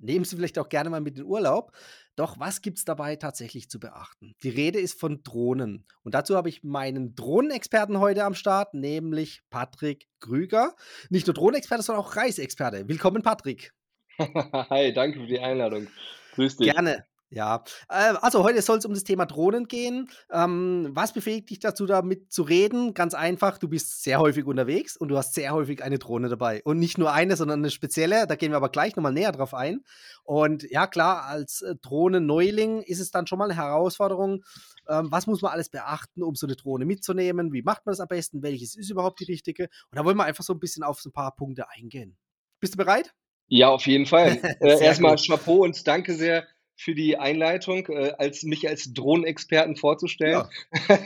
nehmen sie vielleicht auch gerne mal mit in Urlaub. Doch was gibt es dabei tatsächlich zu beachten? Die Rede ist von Drohnen. Und dazu habe ich meinen Drohnenexperten heute am Start, nämlich Patrick Krüger. Nicht nur Drohnenexperte, sondern auch Reiseexperte. Willkommen, Patrick. Hi, danke für die Einladung. Grüß dich. Gerne. Ja, äh, also heute soll es um das Thema Drohnen gehen. Ähm, was befähigt dich dazu, damit zu reden? Ganz einfach, du bist sehr häufig unterwegs und du hast sehr häufig eine Drohne dabei. Und nicht nur eine, sondern eine spezielle. Da gehen wir aber gleich nochmal näher drauf ein. Und ja, klar, als äh, Drohnenneuling ist es dann schon mal eine Herausforderung. Ähm, was muss man alles beachten, um so eine Drohne mitzunehmen? Wie macht man das am besten? Welches ist überhaupt die richtige? Und da wollen wir einfach so ein bisschen auf so ein paar Punkte eingehen. Bist du bereit? Ja, auf jeden Fall. äh, erstmal Chapeau und danke sehr für die Einleitung, äh, als mich als Drohnenexperten vorzustellen. Ja.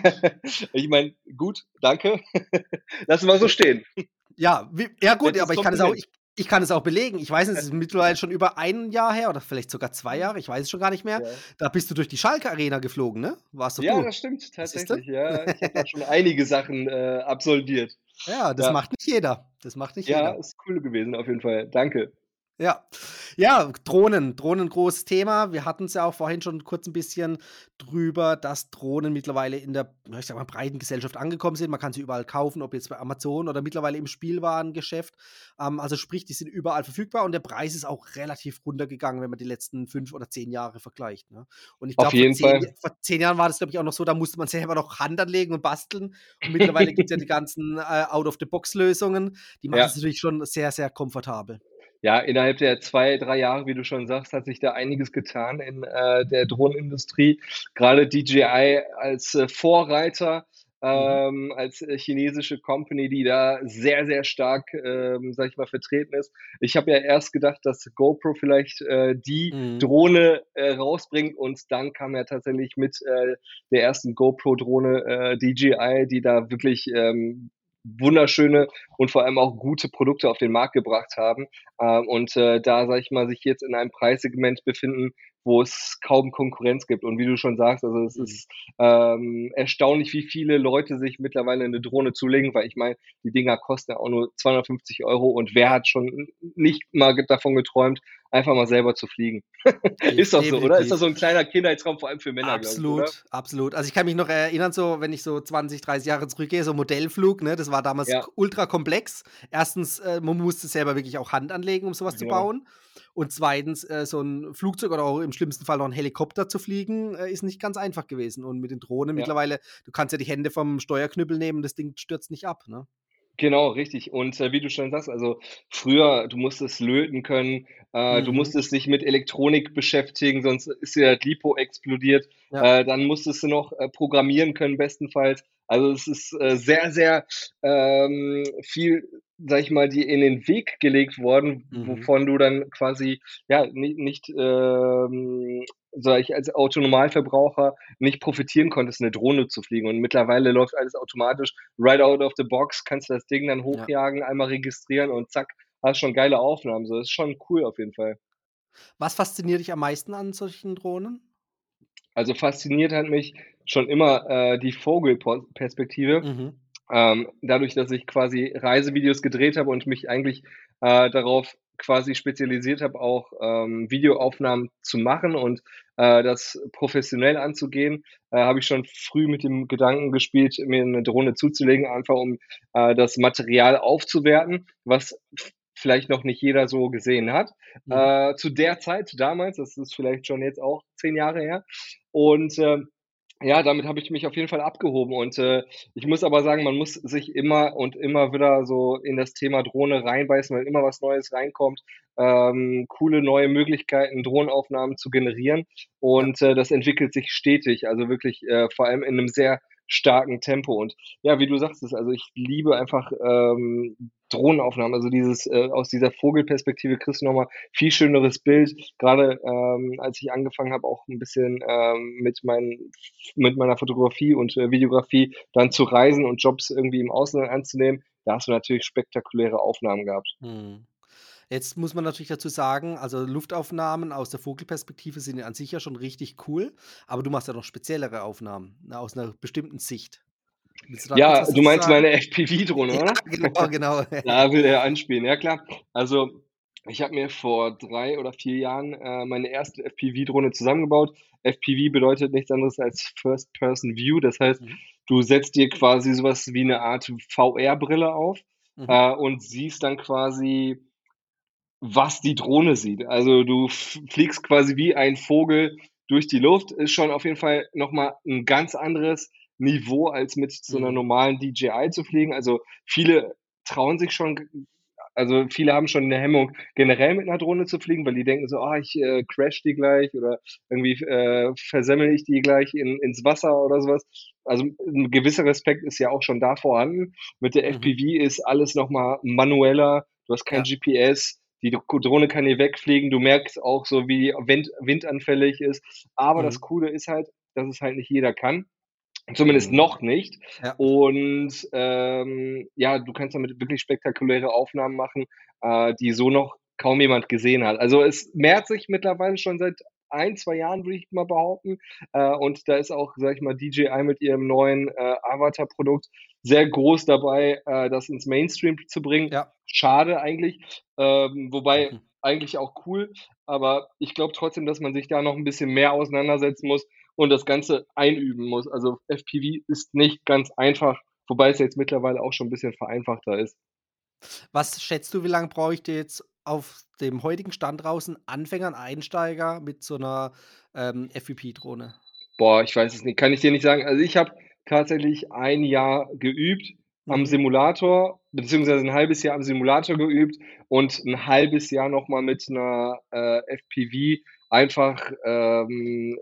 ich meine, gut, danke. Lassen wir so stehen. Ja, wie, ja gut, aber ich kann, es auch, ich, ich, kann es auch belegen. Ich weiß, es ist mittlerweile schon über ein Jahr her oder vielleicht sogar zwei Jahre, ich weiß es schon gar nicht mehr. Ja. Da bist du durch die Schalke Arena geflogen, ne? Warst du Ja, du? das stimmt tatsächlich. Ja, ich habe da schon einige Sachen äh, absolviert. Ja, das ja. macht nicht jeder. Das macht nicht ja, jeder. Ja, ist cool gewesen auf jeden Fall. Danke. Ja. Ja, Drohnen. Drohnen, großes Thema. Wir hatten es ja auch vorhin schon kurz ein bisschen drüber, dass Drohnen mittlerweile in der, ich sag mal, breiten Gesellschaft angekommen sind. Man kann sie überall kaufen, ob jetzt bei Amazon oder mittlerweile im Spielwarengeschäft. Ähm, also sprich, die sind überall verfügbar und der Preis ist auch relativ runtergegangen, wenn man die letzten fünf oder zehn Jahre vergleicht. Ne? Und ich glaube, vor, vor, zehn Jahren war das, glaube ich, auch noch so, da musste man selber noch Hand anlegen und basteln. Und mittlerweile gibt es ja die ganzen äh, Out-of-the-Box-Lösungen. Die machen es ja. natürlich schon sehr, sehr komfortabel ja, innerhalb der zwei, drei Jahre, wie du schon sagst, hat sich da einiges getan in äh, der Drohnenindustrie. Gerade DJI als äh, Vorreiter, mhm. ähm, als äh, chinesische Company, die da sehr, sehr stark, ähm, sag ich mal, vertreten ist. Ich habe ja erst gedacht, dass GoPro vielleicht äh, die mhm. Drohne äh, rausbringt und dann kam ja tatsächlich mit äh, der ersten GoPro-Drohne DJI, die da wirklich ähm, wunderschöne und vor allem auch gute Produkte auf den Markt gebracht haben. Ähm, und äh, da, sage ich mal, sich jetzt in einem Preissegment befinden, wo es kaum Konkurrenz gibt. Und wie du schon sagst, also es ist ähm, erstaunlich, wie viele Leute sich mittlerweile eine Drohne zulegen, weil ich meine, die Dinger kosten ja auch nur 250 Euro und wer hat schon nicht mal davon geträumt, einfach mal selber zu fliegen. ist doch so, oder? Ist das so ein kleiner Kindheitsraum, vor allem für Männer, Absolut, ich, absolut. Also ich kann mich noch erinnern, so wenn ich so 20, 30 Jahre zurückgehe, so Modellflug, ne, das war damals ja. ultra komplex. Erstens, äh, man musste selber wirklich auch Hand anlegen, um sowas ja. zu bauen. Und zweitens, äh, so ein Flugzeug oder auch im schlimmsten Fall noch ein Helikopter zu fliegen, äh, ist nicht ganz einfach gewesen. Und mit den Drohnen ja. mittlerweile, du kannst ja die Hände vom Steuerknüppel nehmen, das Ding stürzt nicht ab, ne? Genau, richtig. Und äh, wie du schon sagst, also früher, du musstest löten können, äh, mhm. du musstest dich mit Elektronik beschäftigen, sonst ist ja das Lipo explodiert. Ja. Äh, dann musstest du noch äh, programmieren können, bestenfalls. Also es ist äh, sehr, sehr ähm, viel, sag ich mal, die in den Weg gelegt worden, mhm. wovon du dann quasi ja nicht, nicht ähm, sag ich, als Autonomalverbraucher nicht profitieren konntest, eine Drohne zu fliegen. Und mittlerweile läuft alles automatisch, right out of the box, kannst du das Ding dann hochjagen, ja. einmal registrieren und zack, hast schon geile Aufnahmen. So, das ist schon cool auf jeden Fall. Was fasziniert dich am meisten an solchen Drohnen? Also fasziniert hat mich schon immer äh, die Vogelperspektive. Mhm. Ähm, dadurch, dass ich quasi Reisevideos gedreht habe und mich eigentlich äh, darauf quasi spezialisiert habe, auch ähm, Videoaufnahmen zu machen und äh, das professionell anzugehen, äh, habe ich schon früh mit dem Gedanken gespielt, mir eine Drohne zuzulegen, einfach um äh, das Material aufzuwerten, was vielleicht noch nicht jeder so gesehen hat. Mhm. Äh, zu der Zeit damals, das ist vielleicht schon jetzt auch zehn Jahre her. Und äh, ja, damit habe ich mich auf jeden Fall abgehoben. Und äh, ich muss aber sagen, man muss sich immer und immer wieder so in das Thema Drohne reinbeißen, weil immer was Neues reinkommt. Ähm, coole neue Möglichkeiten, Drohnenaufnahmen zu generieren. Und äh, das entwickelt sich stetig. Also wirklich äh, vor allem in einem sehr starken Tempo. Und ja, wie du sagst, also ich liebe einfach ähm, Drohnenaufnahmen, also dieses äh, aus dieser Vogelperspektive kriegst du nochmal viel schöneres Bild. Gerade ähm, als ich angefangen habe, auch ein bisschen ähm, mit, mein, mit meiner Fotografie und äh, Videografie dann zu reisen und Jobs irgendwie im Ausland anzunehmen, da hast du natürlich spektakuläre Aufnahmen gehabt. Hm. Jetzt muss man natürlich dazu sagen, also Luftaufnahmen aus der Vogelperspektive sind ja an sich ja schon richtig cool, aber du machst ja noch speziellere Aufnahmen, ne, aus einer bestimmten Sicht. Du ja, du meinst sagen? meine FPV-Drohne, oder? Ja, genau, genau. da will er anspielen, ja klar. Also ich habe mir vor drei oder vier Jahren äh, meine erste FPV-Drohne zusammengebaut. FPV bedeutet nichts anderes als First-Person-View. Das heißt, mhm. du setzt dir quasi sowas wie eine Art VR-Brille auf mhm. äh, und siehst dann quasi was die Drohne sieht. Also du fliegst quasi wie ein Vogel durch die Luft, ist schon auf jeden Fall nochmal ein ganz anderes Niveau, als mit so einer mhm. normalen DJI zu fliegen. Also viele trauen sich schon, also viele haben schon eine Hemmung, generell mit einer Drohne zu fliegen, weil die denken so, ah, oh, ich äh, crash die gleich oder irgendwie äh, versemmel ich die gleich in, ins Wasser oder sowas. Also ein gewisser Respekt ist ja auch schon da vorhanden. Mit der mhm. FPV ist alles nochmal manueller, du hast kein ja. GPS, die Drohne kann hier wegfliegen. Du merkst auch so, wie Wind, windanfällig ist. Aber mhm. das Coole ist halt, dass es halt nicht jeder kann. Zumindest mhm. noch nicht. Ja. Und ähm, ja, du kannst damit wirklich spektakuläre Aufnahmen machen, äh, die so noch kaum jemand gesehen hat. Also es mehrt sich mittlerweile schon seit ein, zwei Jahren, würde ich mal behaupten. Äh, und da ist auch, sag ich mal, DJI mit ihrem neuen äh, Avatar-Produkt sehr groß dabei, äh, das ins Mainstream zu bringen. Ja. Schade eigentlich. Ähm, wobei mhm. eigentlich auch cool. Aber ich glaube trotzdem, dass man sich da noch ein bisschen mehr auseinandersetzen muss und das Ganze einüben muss. Also FPV ist nicht ganz einfach, wobei es jetzt mittlerweile auch schon ein bisschen vereinfachter ist. Was schätzt du, wie lange bräuchte jetzt auf dem heutigen Stand draußen Anfänger, Einsteiger mit so einer ähm, FPV-Drohne? Boah, ich weiß es nicht, kann ich dir nicht sagen. Also ich habe tatsächlich ein Jahr geübt am mhm. Simulator, beziehungsweise ein halbes Jahr am Simulator geübt und ein halbes Jahr nochmal mit einer äh, FPV einfach ähm,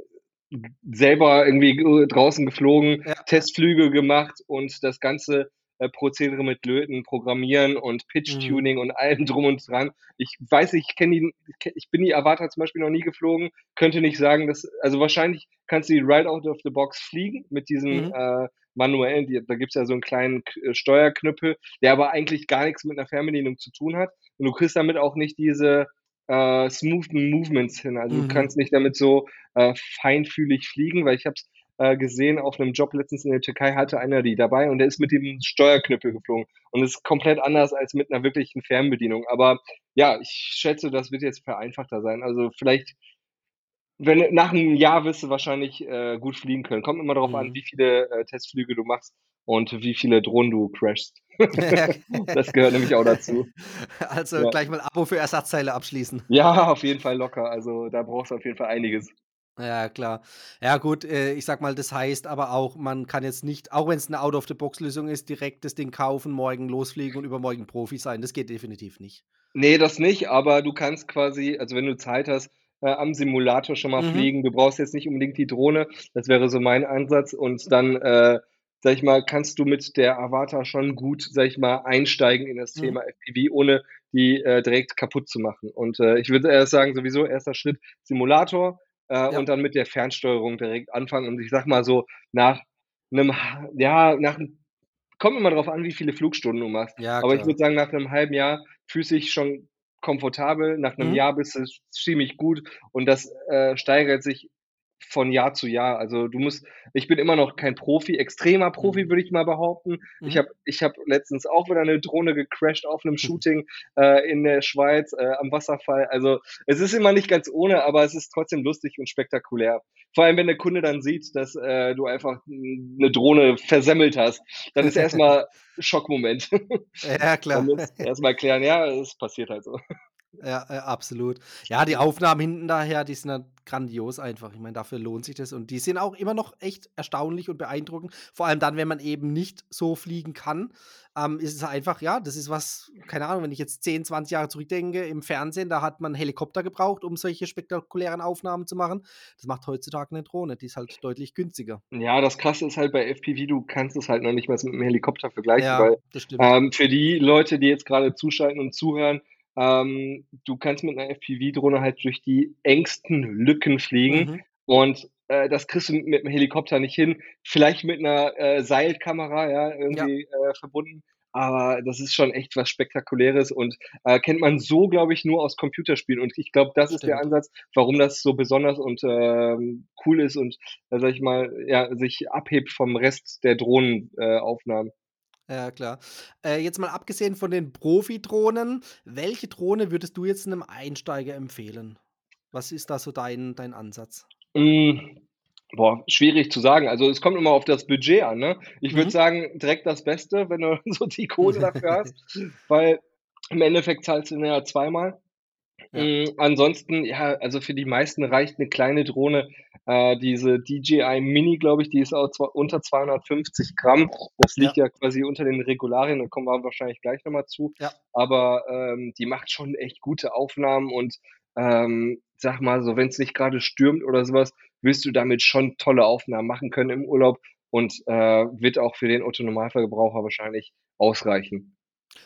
selber irgendwie draußen geflogen, ja. Testflüge gemacht und das Ganze äh, Prozedere mit Löten, Programmieren und Pitch-Tuning mhm. und allem drum und dran. Ich weiß ich kenne die, ich bin die Avatar zum Beispiel noch nie geflogen, könnte nicht sagen, dass, also wahrscheinlich kannst du die right out of the box fliegen mit diesen mhm. äh, manuellen, die, da gibt's ja so einen kleinen äh, Steuerknüppel, der aber eigentlich gar nichts mit einer Fernbedienung zu tun hat. Und du kriegst damit auch nicht diese äh, smoothen Movements hin. Also mhm. du kannst nicht damit so äh, feinfühlig fliegen, weil ich habe es äh, gesehen auf einem Job letztens in der Türkei, hatte einer die dabei und der ist mit dem Steuerknüppel geflogen und ist komplett anders als mit einer wirklichen Fernbedienung. Aber ja, ich schätze, das wird jetzt vereinfachter sein. Also vielleicht wenn nach einem Jahr wirst du wahrscheinlich äh, gut fliegen können. Kommt immer darauf mhm. an, wie viele äh, Testflüge du machst und wie viele Drohnen du crashst. das gehört nämlich auch dazu. Also ja. gleich mal Abo für Ersatzteile abschließen. Ja, auf jeden Fall locker. Also da brauchst du auf jeden Fall einiges. Ja, klar. Ja, gut, äh, ich sag mal, das heißt aber auch, man kann jetzt nicht, auch wenn es eine Out-of-the-Box-Lösung ist, direkt das Ding kaufen, morgen losfliegen und übermorgen Profi sein. Das geht definitiv nicht. Nee, das nicht, aber du kannst quasi, also wenn du Zeit hast, äh, am Simulator schon mal mhm. fliegen. Du brauchst jetzt nicht unbedingt die Drohne. Das wäre so mein Ansatz. Und dann, äh, sag ich mal, kannst du mit der Avatar schon gut, sag ich mal, einsteigen in das mhm. Thema FPV, ohne die äh, direkt kaputt zu machen. Und äh, ich würde erst sagen, sowieso erster Schritt Simulator äh, ja. und dann mit der Fernsteuerung direkt anfangen. Und ich sag mal so, nach einem, ja, nach kommt immer darauf an, wie viele Flugstunden du machst. Ja, Aber ich würde sagen, nach einem halben Jahr fühlst du dich schon komfortabel. Nach einem mhm. Jahr bist du ziemlich gut und das äh, steigert sich von Jahr zu Jahr. Also du musst, ich bin immer noch kein Profi, extremer Profi mhm. würde ich mal behaupten. Mhm. Ich habe ich hab letztens auch wieder eine Drohne gecrashed auf einem Shooting äh, in der Schweiz äh, am Wasserfall. Also es ist immer nicht ganz ohne, aber es ist trotzdem lustig und spektakulär. Vor allem, wenn der Kunde dann sieht, dass äh, du einfach eine Drohne versemmelt hast, dann ist erstmal Schockmoment. Ja, klar. erstmal erklären, ja, es passiert halt so. Ja, ja, absolut. Ja, die Aufnahmen hinten daher, die sind halt grandios einfach. Ich meine, dafür lohnt sich das. Und die sind auch immer noch echt erstaunlich und beeindruckend. Vor allem dann, wenn man eben nicht so fliegen kann, ähm, ist es einfach, ja, das ist was, keine Ahnung, wenn ich jetzt 10, 20 Jahre zurückdenke, im Fernsehen, da hat man Helikopter gebraucht, um solche spektakulären Aufnahmen zu machen. Das macht heutzutage eine Drohne, die ist halt deutlich günstiger. Ja, das Krasse ist halt bei FPV, du kannst es halt noch nicht mal mit einem Helikopter vergleichen, Ja, weil das stimmt. ähm, für die Leute, die jetzt gerade zuschalten und zuhören, ähm, du kannst mit einer FPV-Drohne halt durch die engsten Lücken fliegen Mhm. und äh, das kriegst du mit dem Helikopter nicht hin. Vielleicht mit einer äh, Seilkamera, ja, Ja. irgendwie äh, verbunden. Aber das ist schon echt was Spektakuläres und äh, kennt man so, glaube ich, nur aus Computerspielen. Und ich glaube, das ist der Stimmt. Ansatz, warum das so besonders und ähm, cool ist und, äh, sag ich mal, ja, sich abhebt vom Rest der Drohnenaufnahmen. Ja, klar. Äh, jetzt mal abgesehen von den Profi-Drohnen, welche Drohne würdest du jetzt einem Einsteiger empfehlen? Was ist da so dein, dein Ansatz? Mm, boah, schwierig zu sagen. Also es kommt immer auf das Budget an, ne? Ich würde Mhm. sagen, direkt das Beste, wenn du so die Kohle dafür hast, weil im Endeffekt zahlst du ja zweimal. Ja. Mm, ansonsten, ja, also für die meisten reicht eine kleine Drohne. Äh, diese DJI Mini, glaube ich, die ist auch unter 250 Gramm. Das Ja. liegt ja quasi unter den Regularien, da kommen wir wahrscheinlich gleich nochmal zu. Ja. Aber ähm, die macht schon echt gute Aufnahmen und ähm, sag mal, so wenn es nicht gerade stürmt oder sowas, wirst du damit schon tolle Aufnahmen machen können im Urlaub und äh, wird auch für den Otto-Normalverbraucher wahrscheinlich ausreichen.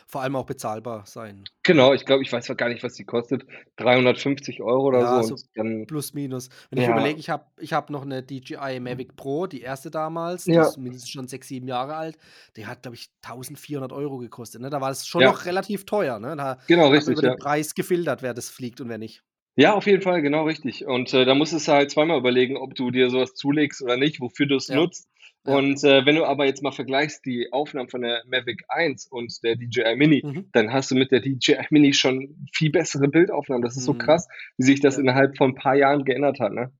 Vor allem auch bezahlbar sein. Genau, ich glaube, ich weiß gar nicht, was die kostet. 350 Euro oder Ja, so so dann plus minus. Wenn ich ja. überlege, ich habe ich hab noch eine DJI Mavic Pro, die erste damals, die Ja. ist mindestens schon sechs, sieben Jahre alt. Die hat, glaube ich, 1400 Euro gekostet. Ne? Da war es schon Ja. noch relativ teuer. Ne? Da Genau, richtig, über den Preis gefiltert, wer das fliegt und wer nicht. Ja, auf jeden Fall, genau richtig. Und äh, da musstest du halt zweimal überlegen, ob du dir sowas zulegst oder nicht, wofür du es nutzt. Und äh, wenn du aber jetzt mal vergleichst die Aufnahmen von der Mavic 1 und der DJI Mini, Mhm. dann hast du mit der DJI Mini schon viel bessere Bildaufnahmen. Das ist so Mhm. krass, wie sich das Ja. innerhalb von ein paar Jahren geändert hat, ne?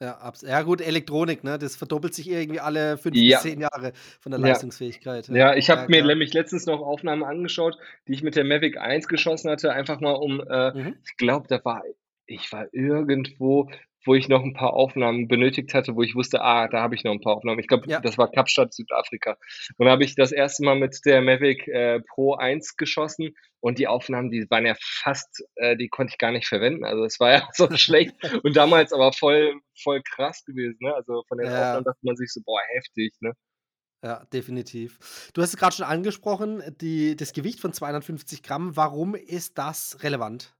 Ja, abs ja gut, Elektronik, ne? Das verdoppelt sich irgendwie alle fünf bis Ja. zehn Jahre von der. Leistungsfähigkeit. Ja, Ja, ich habe mir nämlich letztens noch Aufnahmen angeschaut, die ich mit der Mavic 1 geschossen hatte, einfach mal um, äh, Mhm. ich glaube, da war ich war irgendwo, wo ich noch ein paar Aufnahmen benötigt hatte, wo ich wusste, ah, da habe ich noch ein paar Aufnahmen. Ich glaube, Ja. das war Kapstadt, Südafrika. Und da habe ich das erste Mal mit der Mavic äh, Pro 1 geschossen und die Aufnahmen, die waren ja fast, äh, die konnte ich gar nicht verwenden. Also es war ja so schlecht und damals aber voll, voll krass gewesen. Ne? Also von den Ja. Aufnahmen dachte man sich so, boah, heftig. Ne? Ja, definitiv. Du hast es gerade schon angesprochen, die, das Gewicht von 250 Gramm. Warum ist das relevant?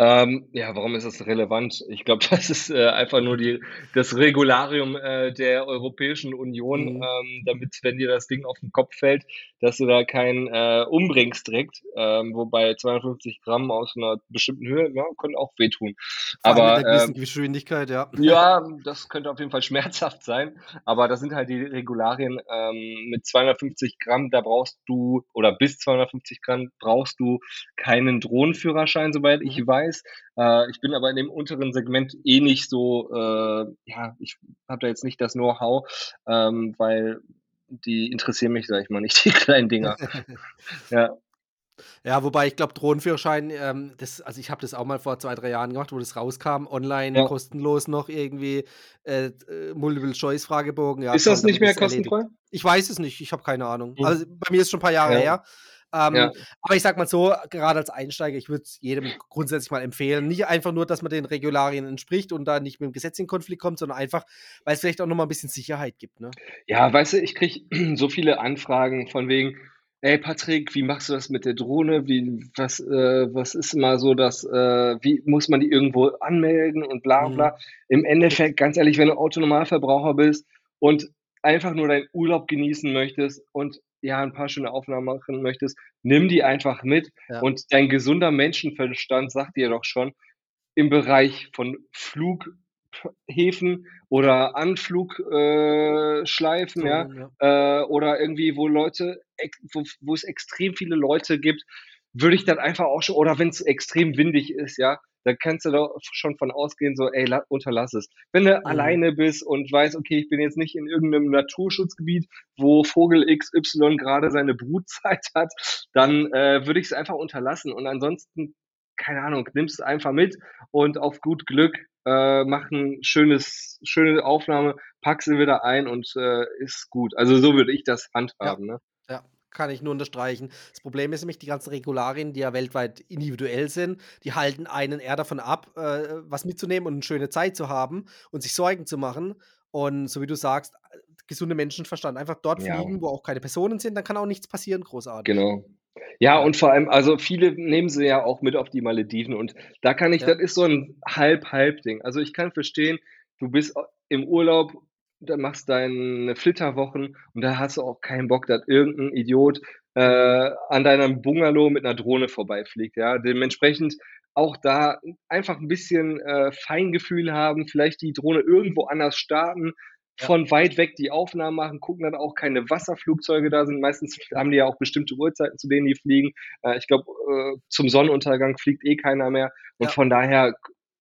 Ähm, ja, warum ist das relevant? Ich glaube, das ist äh, einfach nur die, das Regularium äh, der Europäischen Union, Mhm. ähm, damit, wenn dir das Ding auf den Kopf fällt, dass du da keinen äh, umbringst direkt. Ähm, wobei 250 Gramm aus einer bestimmten Höhe, ja, können auch wehtun. Vor Aber mit einer ähm, Geschwindigkeit, ja. ja, das könnte auf jeden Fall schmerzhaft sein. Aber das sind halt die Regularien. Ähm, mit 250 Gramm, da brauchst du, oder bis 250 Gramm brauchst du keinen Drohnenführerschein, soweit ich Mhm. Weiß. Äh, ich bin aber in dem unteren Segment eh nicht so, äh, ja, ich habe da jetzt nicht das Know-how, ähm, weil die interessieren mich, sag ich mal, nicht, die kleinen Dinger. Ja, Ja, wobei ich glaube, Drohnenführerschein, ähm, das, also ich habe das auch mal vor zwei, drei Jahren gemacht, wo das rauskam, online ja. kostenlos noch irgendwie äh, äh, Multiple-Choice-Fragebogen. Ja, Ist das nicht mehr ist erledigt. kostenfrei? Ich weiß es nicht, ich habe keine Ahnung. Hm. Also bei mir ist schon ein paar Jahre Ja, her. Ähm, ja, aber ich sag mal so, gerade als Einsteiger, ich würde es jedem grundsätzlich mal empfehlen. Nicht einfach nur, dass man den Regularien entspricht und da nicht mit dem Gesetz in Konflikt kommt, sondern einfach, weil es vielleicht auch nochmal ein bisschen Sicherheit gibt. Ne? Ja, weißt du, ich kriege so viele Anfragen von wegen, ey Patrick, wie machst du das mit der Drohne? Wie, was, äh, was ist mal so das, äh, wie muss man die irgendwo anmelden und bla Mhm. bla. Im Endeffekt, ganz ehrlich, wenn du Autonormalverbraucher bist und einfach nur deinen Urlaub genießen möchtest und ja, ein paar schöne Aufnahmen machen möchtest, nimm die einfach mit Ja. und dein gesunder Menschenverstand sagt dir doch schon, im Bereich von Flughäfen oder Anflugschleifen, äh, ja, ja. äh, oder irgendwie, wo Leute, wo, wo es extrem viele Leute gibt, würde ich dann einfach auch schon, oder wenn es extrem windig ist, ja, da kannst du doch schon von ausgehen, so, ey, la, unterlass es. Wenn du Mhm. alleine bist und weißt, okay, ich bin jetzt nicht in irgendeinem Naturschutzgebiet, wo Vogel XY gerade seine Brutzeit hat, dann äh, würde ich es einfach unterlassen. Und ansonsten keine Ahnung, nimmst es einfach mit und auf gut Glück äh, mach ein schönes, schöne Aufnahme, pack sie wieder ein und äh, ist gut. Also so würde ich das handhaben. Ja. Ne? Kann ich nur unterstreichen. Das Problem ist nämlich, die ganzen Regularien, die ja weltweit individuell sind, die halten einen eher davon ab, äh, was mitzunehmen und eine schöne Zeit zu haben und sich Sorgen zu machen. Und so wie du sagst, gesunde Menschenverstand. Einfach dort Ja. fliegen, wo auch keine Personen sind, dann kann auch nichts passieren, großartig. Genau. Ja, und vor allem, also viele nehmen sie ja auch mit auf die Malediven und da kann ich, Ja. das ist so ein Halb-Halb-Ding. Also ich kann verstehen, du bist im Urlaub, da machst deine Flitterwochen und da hast du auch keinen Bock, dass irgendein Idiot äh, an deinem Bungalow mit einer Drohne vorbeifliegt. Ja, dementsprechend auch da einfach ein bisschen äh, Feingefühl haben, vielleicht die Drohne irgendwo anders starten, Ja. von weit weg die Aufnahmen machen, gucken, dass auch keine Wasserflugzeuge da sind. Meistens haben die ja auch bestimmte Uhrzeiten, zu denen die fliegen. Äh, ich glaube, äh, zum Sonnenuntergang fliegt eh keiner mehr. Und Ja. von daher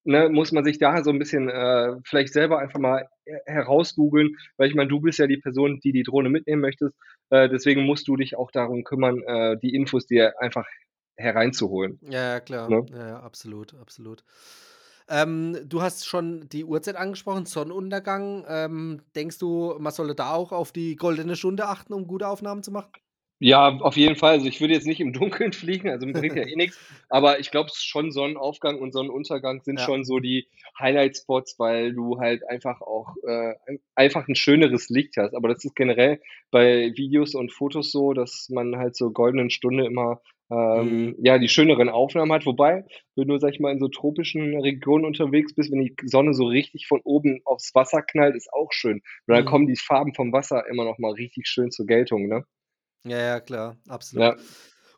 ne, muss man sich da so ein bisschen äh, vielleicht selber einfach mal her- herausgoogeln, weil ich meine, du bist ja die Person, die die Drohne mitnehmen möchtest. Äh, deswegen musst du dich auch darum kümmern, äh, die Infos dir einfach hereinzuholen. Ja, ja, klar. Ne? Ja, ja, absolut, absolut. Ähm, du hast schon die Uhrzeit angesprochen, Sonnenuntergang. Ähm, denkst du, man sollte da auch auf die goldene Stunde achten, um gute Aufnahmen zu machen? Ja, auf jeden Fall. Also ich würde jetzt nicht im Dunkeln fliegen, also bringt ja eh nichts. Aber ich glaube, schon Sonnenaufgang und Sonnenuntergang sind Ja. schon so die Highlight-Spots, weil du halt einfach auch äh, ein- einfach ein schöneres Licht hast. Aber das ist generell bei Videos und Fotos so, dass man halt zur goldenen Stunde immer ähm, Mhm. ja die schöneren Aufnahmen hat. Wobei, wenn du, sag ich mal, in so tropischen Regionen unterwegs bist, wenn die Sonne so richtig von oben aufs Wasser knallt, ist auch schön. Und dann Mhm. kommen die Farben vom Wasser immer noch mal richtig schön zur Geltung, ne? Ja, ja, klar, absolut. Ja.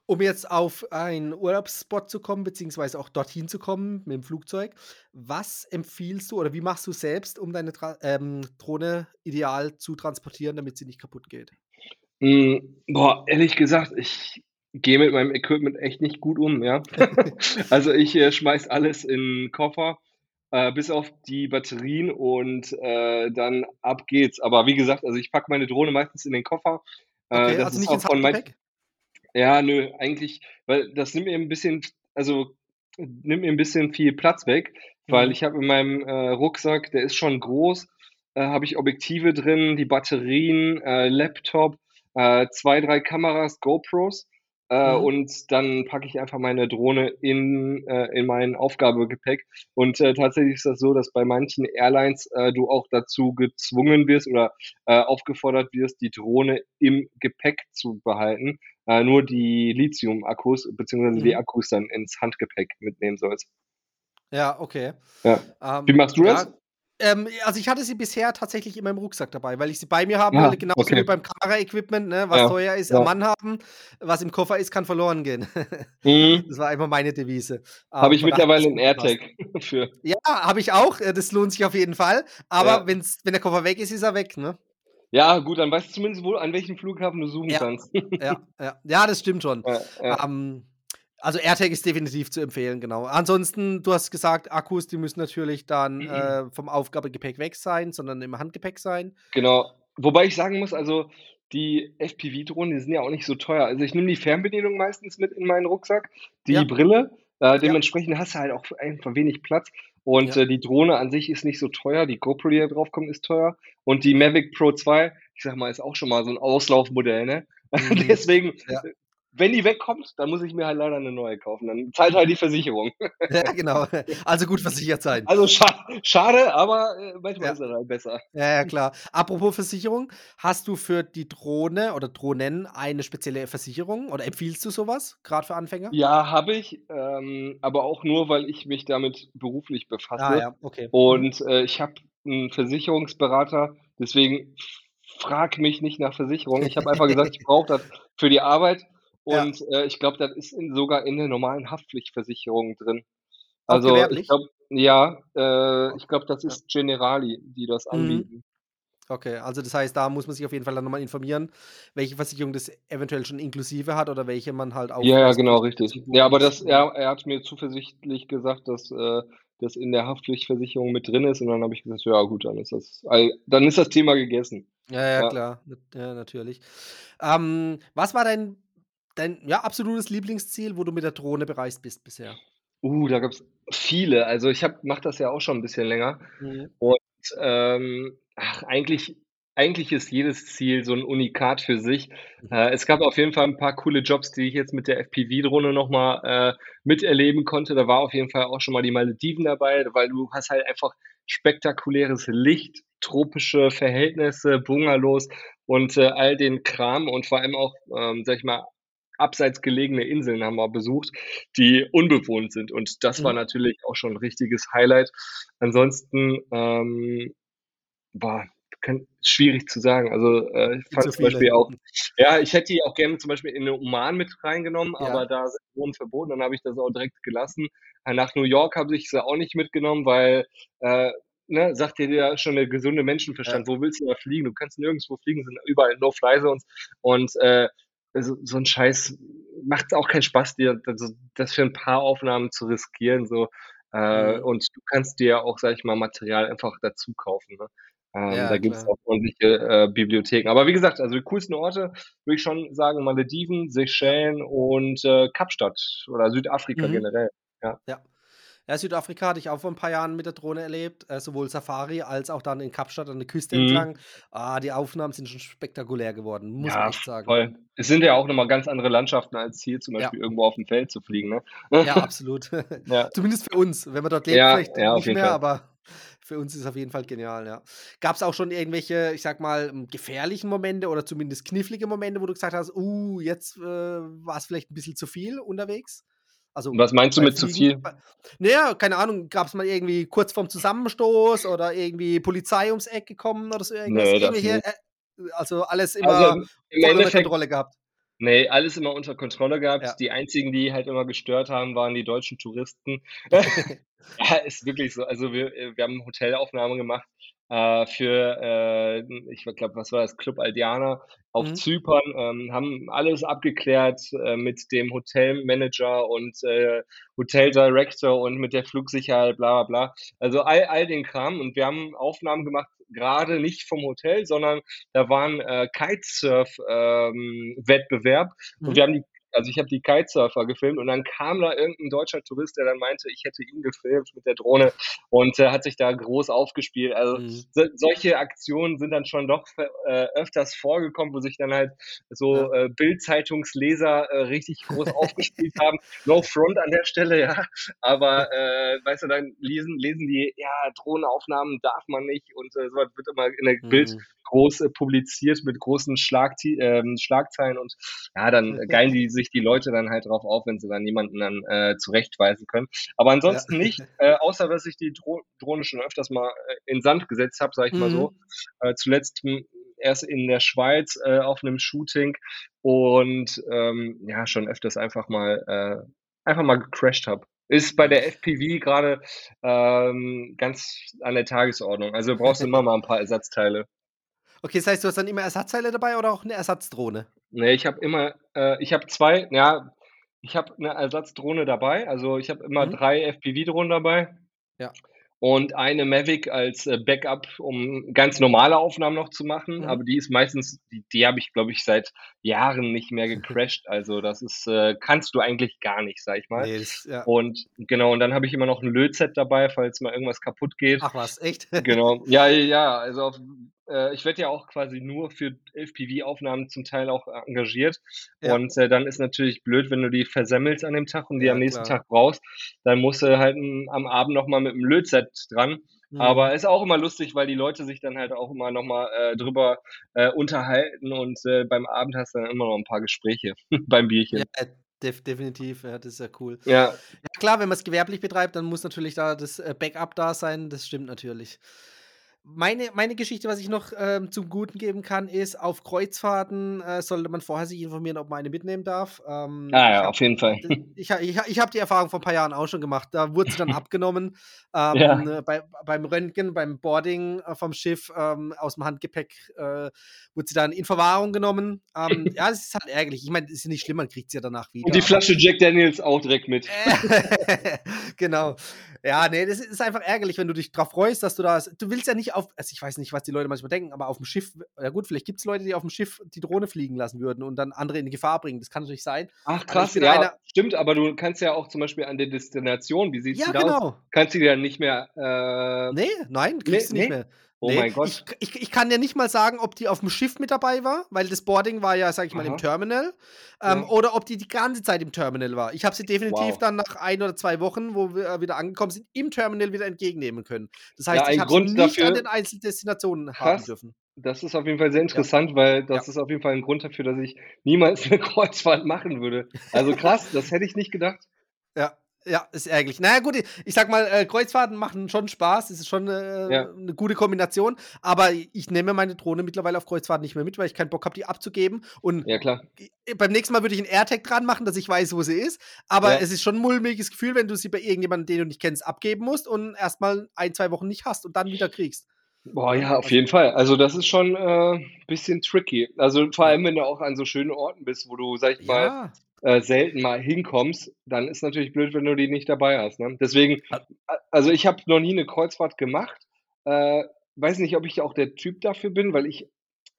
Um jetzt auf einen Urlaubsspot zu kommen, beziehungsweise auch dorthin zu kommen mit dem Flugzeug, was empfiehlst du oder wie machst du selbst, um deine Tra ähm, Drohne ideal zu transportieren, damit sie nicht kaputt geht? Hm, boah, ehrlich gesagt, ich gehe mit meinem Equipment echt nicht gut um, ja. Also ich äh, schmeiß alles in 'n Koffer, äh, bis auf die Batterien und äh, dann ab geht's. Aber wie gesagt, also ich packe meine Drohne meistens in den Koffer. Äh, Okay, das also ist nicht auch ins von mein ja, nö, eigentlich, weil das nimmt mir ein bisschen, also nimmt mir ein bisschen viel Platz weg, weil Mhm. ich habe in meinem äh, Rucksack, der ist schon groß, äh, habe ich Objektive drin, die Batterien, äh, Laptop, äh, zwei, drei Kameras, GoPros. Äh, Mhm. und dann packe ich einfach meine Drohne in, äh, in mein Aufgabegepäck. Und äh, tatsächlich ist das so, dass bei manchen Airlines äh, du auch dazu gezwungen wirst oder äh, aufgefordert wirst, die Drohne im Gepäck zu behalten. Nur die Lithium-Akkus beziehungsweise die Mhm. Akkus dann ins Handgepäck mitnehmen sollst. Ja, okay. Ja. Wie Ähm, machst du das? ja, ähm, also ich hatte sie bisher tatsächlich in meinem Rucksack dabei, weil ich sie bei mir haben Ah, wollte, genauso wie okay. beim Kameraequipment, ne? Was Ja, teuer ist, am ja. Mann haben, was im Koffer ist, kann verloren gehen. Mhm. Das war einfach meine Devise. Habe Ähm, ich mittlerweile einen. AirTag für. Ja, habe ich auch. äh, Das lohnt sich auf jeden Fall. Aber Ja. wenn's, wenn der Koffer weg ist, ist er weg, ne? Ja, gut, dann weißt du zumindest wohl, an welchem Flughafen du suchen Ja, kannst. ja, ja. Ja, das stimmt schon. Ja, ja. Ähm, also AirTag ist definitiv zu empfehlen, genau. Ansonsten, du hast gesagt, Akkus, die müssen natürlich dann äh, vom Aufgabegepäck weg sein, sondern im Handgepäck sein. Genau. Wobei ich sagen muss, also die FPV-Drohnen, die sind ja auch nicht so teuer. Also ich nehme die Fernbedienung meistens mit in meinen Rucksack, die Ja. Brille. Äh, Ja. dementsprechend hast du halt auch einfach wenig Platz. Und Ja. äh, die Drohne an sich ist nicht so teuer. Die GoPro, die da draufkommt, ist teuer. Und die Mavic Pro 2, ich sag mal, ist auch schon mal so ein Auslaufmodell, ne? Mhm. Deswegen, Ja. Wenn die wegkommt, dann muss ich mir halt leider eine neue kaufen. Dann zahlt halt die Versicherung. Ja, genau. Also gut versichert sein. Also scha schade, aber äh, manchmal Ja. ist das halt besser. Ja, ja, klar. Apropos Versicherung, hast du für die Drohne oder Drohnen eine spezielle Versicherung oder empfiehlst du sowas, gerade für Anfänger? Ja, habe ich, ähm, aber auch nur, weil ich mich damit beruflich Ah befasse. ja, okay. Und äh, ich habe einen Versicherungsberater, deswegen frag mich nicht nach Versicherung. Ich habe einfach gesagt, ich brauche das für die Arbeit. Ja. Und äh, ich glaube, das ist in, sogar in der normalen Haftpflichtversicherung drin. Also ich glaube, ja, äh, ich glaube, das ist Generali, die das Mhm. anbieten. Okay, also das heißt, da muss man sich auf jeden Fall dann nochmal informieren, welche Versicherung das eventuell schon inklusive hat oder welche man halt auch Ja, ja, genau, richtig. Ja, aber das, er, er hat mir zuversichtlich gesagt, dass äh, das in der Haftpflichtversicherung mit drin ist. Und dann habe ich gesagt, ja gut, dann ist das, dann ist das Thema gegessen. Ja, ja, Ja. klar. Ja, natürlich. Ähm, was war dein, dein ja, absolutes Lieblingsziel, wo du mit der Drohne bereist bist bisher? Uh, da gab's viele. Also, ich mache das ja auch schon 'n bisschen länger Mhm. und, ähm, ach, eigentlich eigentlich ist jedes Ziel so 'n Unikat für sich. Mhm. Äh, es gab auf jeden Fall 'n paar coole Jobs, die ich jetzt mit der FPV-Drohne noch mal, äh, miterleben konnte. Da war auf jeden Fall auch schon mal die Malediven dabei, weil du hast halt einfach spektakuläres Licht, tropische Verhältnisse, Bungalows und, äh, all den Kram und vor allem auch, ähm, sage ich mal, abseits gelegene Inseln haben wir besucht, die unbewohnt sind und das war Mhm. natürlich auch schon 'n richtiges Highlight. Ansonsten, ähm, boah, kann schwierig zu sagen. Also, äh, ich fand zum Beispiel auch ja, ich hätte die auch gerne zum Beispiel in den Oman mit reingenommen, aber Ja. da sind Drohnen verboten, dann habe ich das auch direkt gelassen. Nach New York habe ich sie auch nicht mitgenommen, weil, äh, ne, sagt dir ja schon der gesunde Ja. Menschenverstand, wo willst du da fliegen? Du kannst nirgendswo fliegen, sind überall No-Fly-Zones und, äh, so so 'n Scheiß macht auch keinen Spaß, dir also, das für 'n paar Aufnahmen zu riskieren so. Äh, Mhm. und du kannst dir ja auch, sage ich mal, Material einfach dazu kaufen, ne? Ähm, da Ja, gibt's klar. auch ordentliche, äh, Bibliotheken. Aber wie gesagt, also, die coolsten Orte würde ich schon sagen, Malediven. Seychellen und, äh, Kapstadt oder Südafrika Mhm. generell, ja. Ja. Ja, Südafrika hatte ich auch vor 'n paar Jahren mit der Drohne erlebt, äh, sowohl Safari als auch dann in Kapstadt an der Küste Mhm. entlang. Ah, die Aufnahmen sind schon spektakulär geworden, muss man Ja, echt sagen. voll. Es sind ja auch noch mal ganz andere Landschaften als hier zum Ja. Beispiel irgendwo aufm Feld zu fliegen, ne? Ja, absolut. Ja. Zumindest für uns. Wenn man dort lebt, Ja, vielleicht ja, auf nicht mehr, Fall. aber für uns ist es auf jeden Fall genial, ja. Gab's auch schon irgendwelche, ich sage mal, hm, gefährlichen Momente oder zumindest knifflige Momente, wo du gesagt hast: „Uh, jetzt, äh, war's vielleicht 'n bisschen zu viel unterwegs?“ Also, Was meinst du mit zu Fliegen viel? bei na ja, keine Ahnung, gab's mal irgendwie kurz vorm Zusammenstoß oder irgendwie Polizei ums Eck gekommen oder so irgendwas? Ne, Irgendwelche, nicht. äh also, alles Also, immer im im unter Kontrolle gehabt? ne, alles immer unter Kontrolle Ja. gehabt. Die einzigen, die halt immer gestört haben, waren die deutschen Touristen. Ja, ist wirklich so. Also, wir äh, wir haben Hotelaufnahmen gemacht, äh, für, äh, ich glaube, was war das, Club Aldiana auf Mhm. Zypern, ähm, haben alles abgeklärt, äh, mit dem Hotelmanager und, äh, Hoteldirector und mit der Flugsicherheit, bla bla bla. Also, all all den Kram und wir haben Aufnahmen gemacht, grade nicht vom Hotel, sondern da war 'n, äh, Kitesurf ähm, Wettbewerb und wir Mhm. haben die also, ich habe die Kitesurfer gefilmt und dann kam da irgend 'n deutscher Tourist, der dann meinte, ich hätte ihn gefilmt mit der Drohne und, äh, hat sich da groß aufgespielt. Also, Mhm. so solche Aktionen sind dann schon doch äh, öfters vorgekommen, wo sich dann halt so, Ja. äh, Bild-Zeitungsleser, äh, richtig groß aufgespielt haben. No front an der Stelle, ja, aber, äh, weißt du, dann lesen lesen die: „Ja, Drohnenaufnahmen darf man nicht“ und, äh, so was wird immer in der Bild Mhm. groß, äh, publiziert mit großen Schlagti ähm, Schlagzeilen und ja, dann geilen die sich die Leute dann halt drauf auf, wenn sie dann jemanden dann, äh, zurechtweisen können. Aber Ja. ansonsten nicht, äh, außer dass ich die Dro Drohne schon öfters mal, äh, in Sand gesetzt habe, sage ich mal so. Mhm. Äh, zuletzt, erst in der Schweiz, äh, auf 'nem Shooting und, ähm, ja, schon öfters einfach mal äh, einfach mal gecrashed habe. Ist bei Ja. der FPV grade, ähm, ganz an der Tagesordnung. Also, brauchst du immer mal 'n paar Ersatzteile. Okay, das heißt, du hast dann immer Ersatzteile dabei oder auch 'ne Ersatzdrohne? Ne, ich habe immer äh, ich habe 2 ja, ich habe 'ne Ersatzdrohne dabei. Also, ich habe immer Mhm. 3 FPV-Drohnen dabei Ja. und eine Mavic als, äh, Backup, um ganz normale Aufnahmen noch zu machen, Mhm. aber die ist meistens die die habe ich, glaube ich, seit Jahren nicht mehr gecrashed. Also, das ist äh, kannst du eigentlich gar nicht, sage ich mal. Ne, das ja. Und genau, und dann habe ich immer noch 'n Lötset dabei, falls mal irgendwas kaputt geht. Ach was, echt? Genau. Ja, ja, also, auf äh, ich werde ja auch quasi nur für FPV-Aufnahmen zum Teil auch engagiert Ja. und, äh, dann ist natürlich blöd, wenn du die versemmelst an dem Tag und die am Ja, nächsten klar. Tag brauchst, dann musst du halt, hm, am Abend noch mal mit'm Lötset dran. Mhm. Aber ist auch immer lustig, weil die Leute sich dann halt auch immer noch mal, äh, drüber, äh, unterhalten und, äh, beim Abend hast du dann immer noch 'n paar Gespräche beim Ja, Bierchen. def definitiv, ja, das ist ja cool. Ja. Ja klar, wenn man's gewerblich betreibt, dann muss natürlich da das, äh, Backup da sein, das stimmt natürlich. Meine meine Geschichte, was ich noch, ähm, zum Guten geben kann, ist, auf Kreuzfahrten, äh, sollte man vorher sich informieren, ob man eine mitnehmen darf. Ähm, Ah ja, habe auf jeden Fall. ich ich ich habe die Erfahrung vor 'n paar Jahren auch schon gemacht. Da wurde sie dann abgenommen, Ja. ähm, bei beim Röntgen, beim Boarding, äh, vom Schiff, ähm, aus'm Handgepäck, äh, wurde sie dann in Verwahrung genommen. Ähm, ja, das ist halt ärgerlich. Ich meine, ist ja nicht schlimm, man kriegt sie ja danach Und die wieder, Flasche Jack Daniels auch direkt mit. Genau. Ja, nee, das ist einfach ärgerlich, wenn du dich drauf freust, dass du da. Du willst ja nicht auf. Also ich weiß nicht, was die Leute manchmal denken, aber auf dem Schiff. Ja, gut, vielleicht gibt es Leute, die auf dem Schiff die Drohne fliegen lassen würden und dann andere in die Gefahr bringen. Das kann natürlich sein. Ach krass, ja, einer, stimmt, aber du kannst ja auch zum Beispiel an der Destination, wie sieht es ja, genau. aus? Kannst du die dann nicht mehr. Äh, nee, nein, kriegst nee, du nicht nee. mehr. Oh nee, mein Gott. Ich, ich, ich, kann dir nicht mal sagen, ob die auf dem Schiff mit dabei war, weil das Boarding war ja, sag ich mal, Aha. im Terminal. Ähm, ja. Oder ob die die ganze Zeit im Terminal war. Ich habe sie definitiv wow. dann nach ein oder zwei Wochen, wo wir äh, wieder angekommen sind, im Terminal wieder entgegennehmen können. Das heißt, ja, ich habe sie nicht dafür, an den Einzeldestinationen krass. haben dürfen. Das ist auf jeden Fall sehr interessant, ja. weil das ja. ist auf jeden Fall ein Grund dafür, dass ich niemals eine Kreuzfahrt machen würde. Also krass, das hätte ich nicht gedacht. Ja, ja, ist ärgerlich. Naja, gut, ich sag mal, äh, Kreuzfahrten machen schon Spaß, es ist schon äh, ja. eine gute Kombination, aber ich nehme meine Drohne mittlerweile auf Kreuzfahrten nicht mehr mit, weil ich keinen Bock habe, die abzugeben. Und ja, klar. beim nächsten Mal würde ich einen AirTag dran machen, dass ich weiß, wo sie ist. Aber ja. es ist schon ein mulmiges Gefühl, wenn du sie bei irgendjemandem, den du nicht kennst, abgeben musst und erstmal ein, zwei Wochen nicht hast und dann wieder kriegst. Boah, ja, auf jeden Fall. Also das ist schon ein äh, bisschen tricky. Also vor allem, wenn du auch an so schönen Orten bist, wo du, sag ich mal, äh, selten mal hinkommst, dann ist natürlich blöd, wenn du die nicht dabei hast. Ne? Deswegen, also ich habe noch nie eine Kreuzfahrt gemacht. Äh, weiß nicht, ob ich auch der Typ dafür bin, weil ich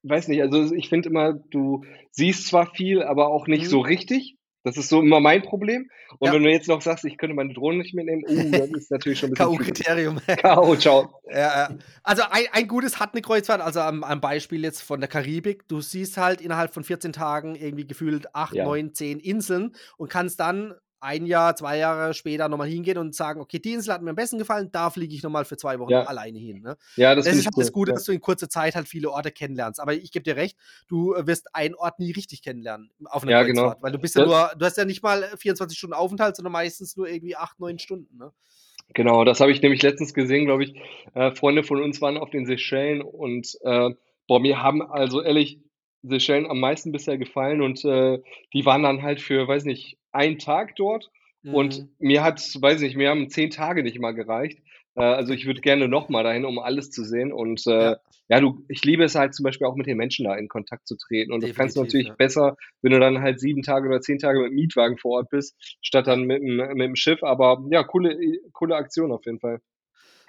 weiß nicht, also ich finde immer, du siehst zwar viel, aber auch nicht mhm. so richtig. Das ist so immer mein Problem. Und ja. wenn du jetzt noch sagst, ich könnte meine Drohne nicht mitnehmen, uh, das ist natürlich schon ein bisschen. K.O.-Kriterium. K.O., ciao. Ja, also ein, ein gutes hat eine Kreuzfahrt, also am, am, Beispiel jetzt von der Karibik. Du siehst halt innerhalb von 14 Tagen irgendwie gefühlt 8, ja. 9, 10 Inseln und kannst dann ein Jahr, zwei Jahre später nochmal hingehen und sagen, okay, die Insel hat mir am besten gefallen, da fliege ich nochmal für zwei Wochen ja. alleine hin. Ne? Ja, das, das ist halt cool. das Gute, ja. dass du in kurzer Zeit halt viele Orte kennenlernst. Aber ich gebe dir recht, du wirst einen Ort nie richtig kennenlernen auf einer ja, genau. Weil du bist ja nur, du hast ja nicht mal 24 Stunden Aufenthalt, sondern meistens nur irgendwie acht, neun Stunden. Ne? Genau, das habe ich nämlich letztens gesehen, glaube ich. Äh, Freunde von uns waren auf den Seychellen und äh, boah, mir haben also ehrlich Seychellen am meisten bisher gefallen und äh, die waren dann halt für, weiß nicht, einen Tag dort und mhm. mir hat, weiß nicht, mir haben zehn Tage nicht mal gereicht. Äh, also ich würde gerne nochmal dahin, um alles zu sehen. Und äh, ja. ja. du, ich liebe es halt zum Beispiel auch mit den Menschen da in Kontakt zu treten. Und Definitiv, das kannst du natürlich ja. besser, wenn du dann halt sieben Tage oder zehn Tage mit dem Mietwagen vor Ort bist, statt dann mit dem, mit dem Schiff. Aber ja, coole, coole Aktion auf jeden Fall.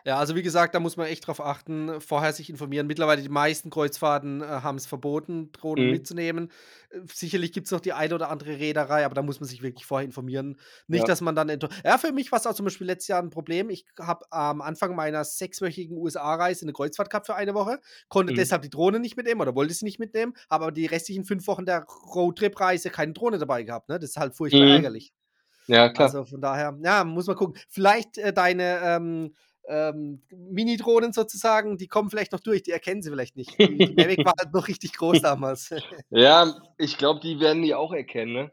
Ja, also wie gesagt, da muss man echt drauf achten, vorher sich informieren. Mittlerweile die meisten Kreuzfahrten äh, haben es verboten, Drohnen mhm. mitzunehmen. Äh, sicherlich gibt es noch die eine oder andere Reederei, aber da muss man sich wirklich vorher informieren. Nicht, ja. dass man dann. Ja, für mich war es auch zum Beispiel letztes Jahr ein Problem. Ich habe am Anfang meiner sechswöchigen USA-Reise eine Kreuzfahrt gehabt für eine Woche, konnte mhm. deshalb die Drohne nicht mitnehmen oder wollte sie nicht mitnehmen, habe aber die restlichen fünf Wochen der Roadtrip-Reise keine Drohne dabei gehabt. Ne? Das ist halt furchtbar mhm. ärgerlich. Ja, klar. Also von daher, ja, muss man gucken. Vielleicht äh, deine. Ähm, ähm, Mini-Drohnen sozusagen, die kommen vielleicht noch durch, die erkennen sie vielleicht nicht. Die, die Mavic war halt noch richtig groß damals. ja, ich glaube, die werden die auch erkennen, ne?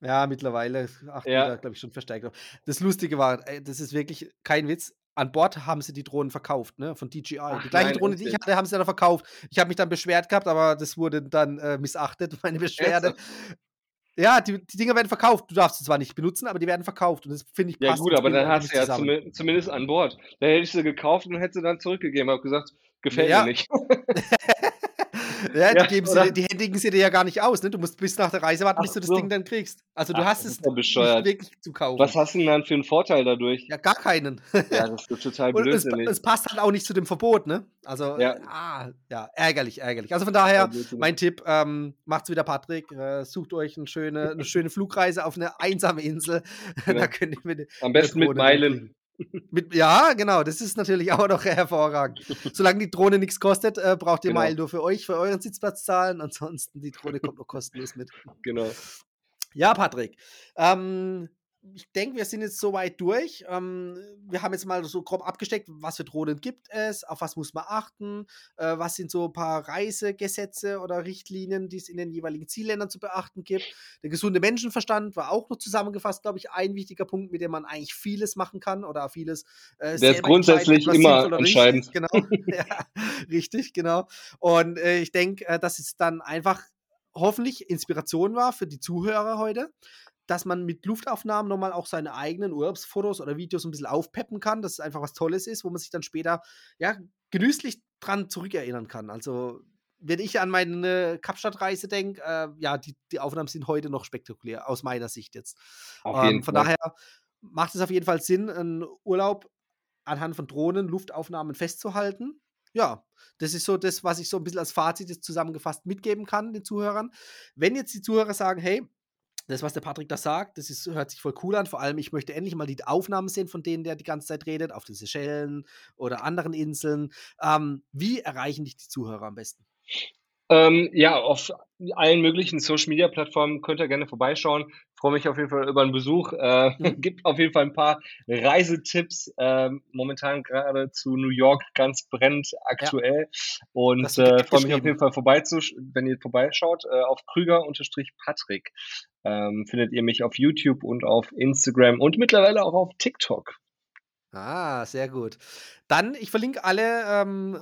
Ja, mittlerweile achten ja. da, glaube ich, schon verstärkt. Das Lustige war, das ist wirklich kein Witz. An Bord haben sie die Drohnen verkauft, ne? Von DJI. Ach, die gleiche nein, Drohne, die ich hatte, haben sie dann verkauft. Ich habe mich dann beschwert gehabt, aber das wurde dann äh, missachtet, meine Beschwerde. Ja, die, die Dinger werden verkauft. Du darfst sie zwar nicht benutzen, aber die werden verkauft. Und das finde ich. Ja, gut, aber dann hast du ja zum, zumindest an Bord. Da hätte ich sie gekauft und hätte sie dann zurückgegeben. Habe gesagt, gefällt ja. mir nicht. Ja, die, geben sie, die händigen sie dir ja gar nicht aus. Ne? Du musst bis nach der Reise warten, bis du das so. Ding dann kriegst. Also du Ach, hast es nicht wirklich zu kaufen. Was hast du denn dann für einen Vorteil dadurch? Ja, gar keinen. Ja, das ist total blödsinnig. Es, es, passt halt auch nicht zu dem Verbot, ne? Also, ja, ah, ja ärgerlich, ärgerlich. Also von daher, mein Tipp, ähm, macht's wieder Patrick, äh, sucht euch eine schöne, eine schöne Flugreise auf eine einsame Insel. Ja. da könnt ihr mit, Am besten mit Meilen. Mit, ja, genau, das ist natürlich auch noch hervorragend. Solange die Drohne nichts kostet, äh, braucht ihr genau. Meilen nur für euch, für euren Sitzplatz zahlen. Ansonsten, die Drohne kommt noch kostenlos mit. Genau. Ja, Patrick. Ähm, ich denke, wir sind jetzt soweit durch. Ähm, wir haben jetzt mal so grob abgesteckt, was für Drohnen gibt es, auf was muss man achten, äh, was sind so ein paar Reisegesetze oder Richtlinien, die es in den jeweiligen Zielländern zu beachten gibt. Der gesunde Menschenverstand war auch noch zusammengefasst, glaube ich, ein wichtiger Punkt, mit dem man eigentlich vieles machen kann oder vieles. Äh, Der ist grundsätzlich immer entscheidend. Richtig, genau. ja, richtig, genau. Und äh, ich denke, äh, dass es dann einfach hoffentlich Inspiration war für die Zuhörer heute dass man mit Luftaufnahmen nochmal auch seine eigenen Urlaubsfotos oder Videos ein bisschen aufpeppen kann, dass es einfach was Tolles ist, wo man sich dann später ja genüsslich dran zurückerinnern kann. Also wenn ich an meine Kapstadt-Reise denke, äh, ja, die, die Aufnahmen sind heute noch spektakulär, aus meiner Sicht jetzt. Ähm, von daher macht es auf jeden Fall Sinn, einen Urlaub anhand von Drohnen, Luftaufnahmen festzuhalten. Ja, das ist so das, was ich so ein bisschen als Fazit zusammengefasst mitgeben kann den Zuhörern. Wenn jetzt die Zuhörer sagen, hey, das, was der Patrick da sagt, das ist, hört sich voll cool an. Vor allem, ich möchte endlich mal die Aufnahmen sehen, von denen der die ganze Zeit redet, auf den Seychellen oder anderen Inseln. Ähm, wie erreichen dich die Zuhörer am besten? Ähm, ja, auf allen möglichen Social Media Plattformen könnt ihr gerne vorbeischauen. Freue mich auf jeden Fall über einen Besuch. Äh, mhm. Gibt auf jeden Fall ein paar Reisetipps. Äh, momentan gerade zu New York ganz brennend aktuell. Ja. Und äh, freue mich auf jeden Fall vorbei zu, wenn ihr vorbeischaut, äh, auf Krüger-Patrick. Ähm, findet ihr mich auf YouTube und auf Instagram und mittlerweile auch auf TikTok. Ah, sehr gut. Dann, ich verlinke alle ähm,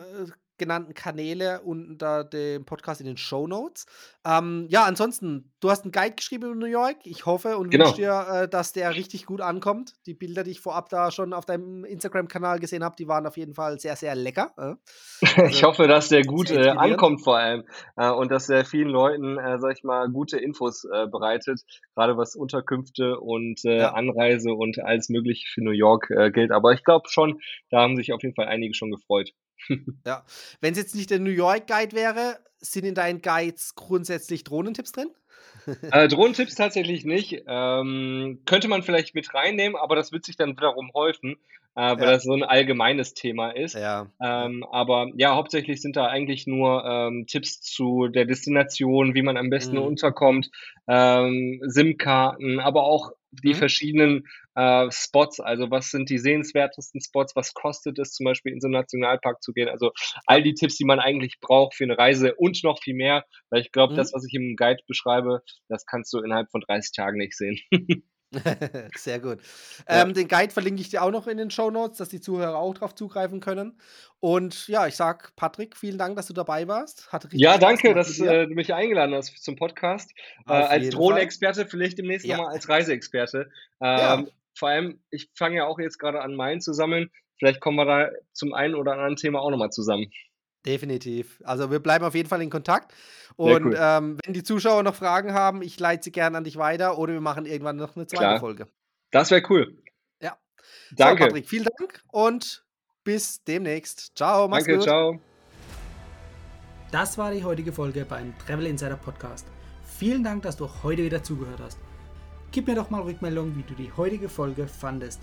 genannten Kanäle unter dem Podcast in den Show Notes. Ähm, ja, ansonsten, du hast einen Guide geschrieben in New York. Ich hoffe und genau. wünsche dir, äh, dass der richtig gut ankommt. Die Bilder, die ich vorab da schon auf deinem Instagram-Kanal gesehen habe, die waren auf jeden Fall sehr, sehr lecker. Äh. Also, ich hoffe, dass der gut äh, ankommt vor allem äh, und dass er vielen Leuten, äh, sag ich mal, gute Infos äh, bereitet, gerade was Unterkünfte und ja. Anreise und alles Mögliche für New York gilt. Aber ich glaube schon, da haben sich auf jeden Fall einige schon gefreut. ja. Wenn es jetzt nicht der New York Guide wäre, sind in deinen Guides grundsätzlich Drohnentipps drin? äh, Drohnentipps tatsächlich nicht. Ähm, könnte man vielleicht mit reinnehmen, aber das wird sich dann wiederum häufen, äh, weil ja. das so ein allgemeines Thema ist. Ja. Ähm, aber ja, hauptsächlich sind da eigentlich nur ähm, Tipps zu der Destination, wie man am besten mhm. unterkommt, ähm, SIM-Karten, aber auch die mhm. verschiedenen äh, Spots, also was sind die sehenswertesten Spots, was kostet es zum Beispiel in so einen Nationalpark zu gehen, also all die Tipps, die man eigentlich braucht für eine Reise und noch viel mehr, weil ich glaube, mhm. das, was ich im Guide beschreibe, das kannst du innerhalb von 30 Tagen nicht sehen. Sehr gut. Ja. Ähm, den Guide verlinke ich dir auch noch in den Show Notes, dass die Zuhörer auch drauf zugreifen können. Und ja, ich sag Patrick, vielen Dank, dass du dabei warst. ja, danke, dass äh, du mich eingeladen hast zum Podcast. Äh, als Drohnenexperte, vielleicht demnächst ja. nochmal als Reiseexperte. Ähm, ja. Vor allem, ich fange ja auch jetzt gerade an, meinen zu sammeln. Vielleicht kommen wir da zum einen oder anderen Thema auch nochmal zusammen. Definitiv. Also wir bleiben auf jeden Fall in Kontakt. Und cool. ähm, wenn die Zuschauer noch Fragen haben, ich leite sie gerne an dich weiter oder wir machen irgendwann noch eine zweite Klar. Folge. Das wäre cool. Ja. Danke. So, Patrick, vielen Dank und bis demnächst. Ciao, mach's Danke, gut. ciao. Das war die heutige Folge beim Travel Insider Podcast. Vielen Dank, dass du heute wieder zugehört hast. Gib mir doch mal Rückmeldung, wie du die heutige Folge fandest.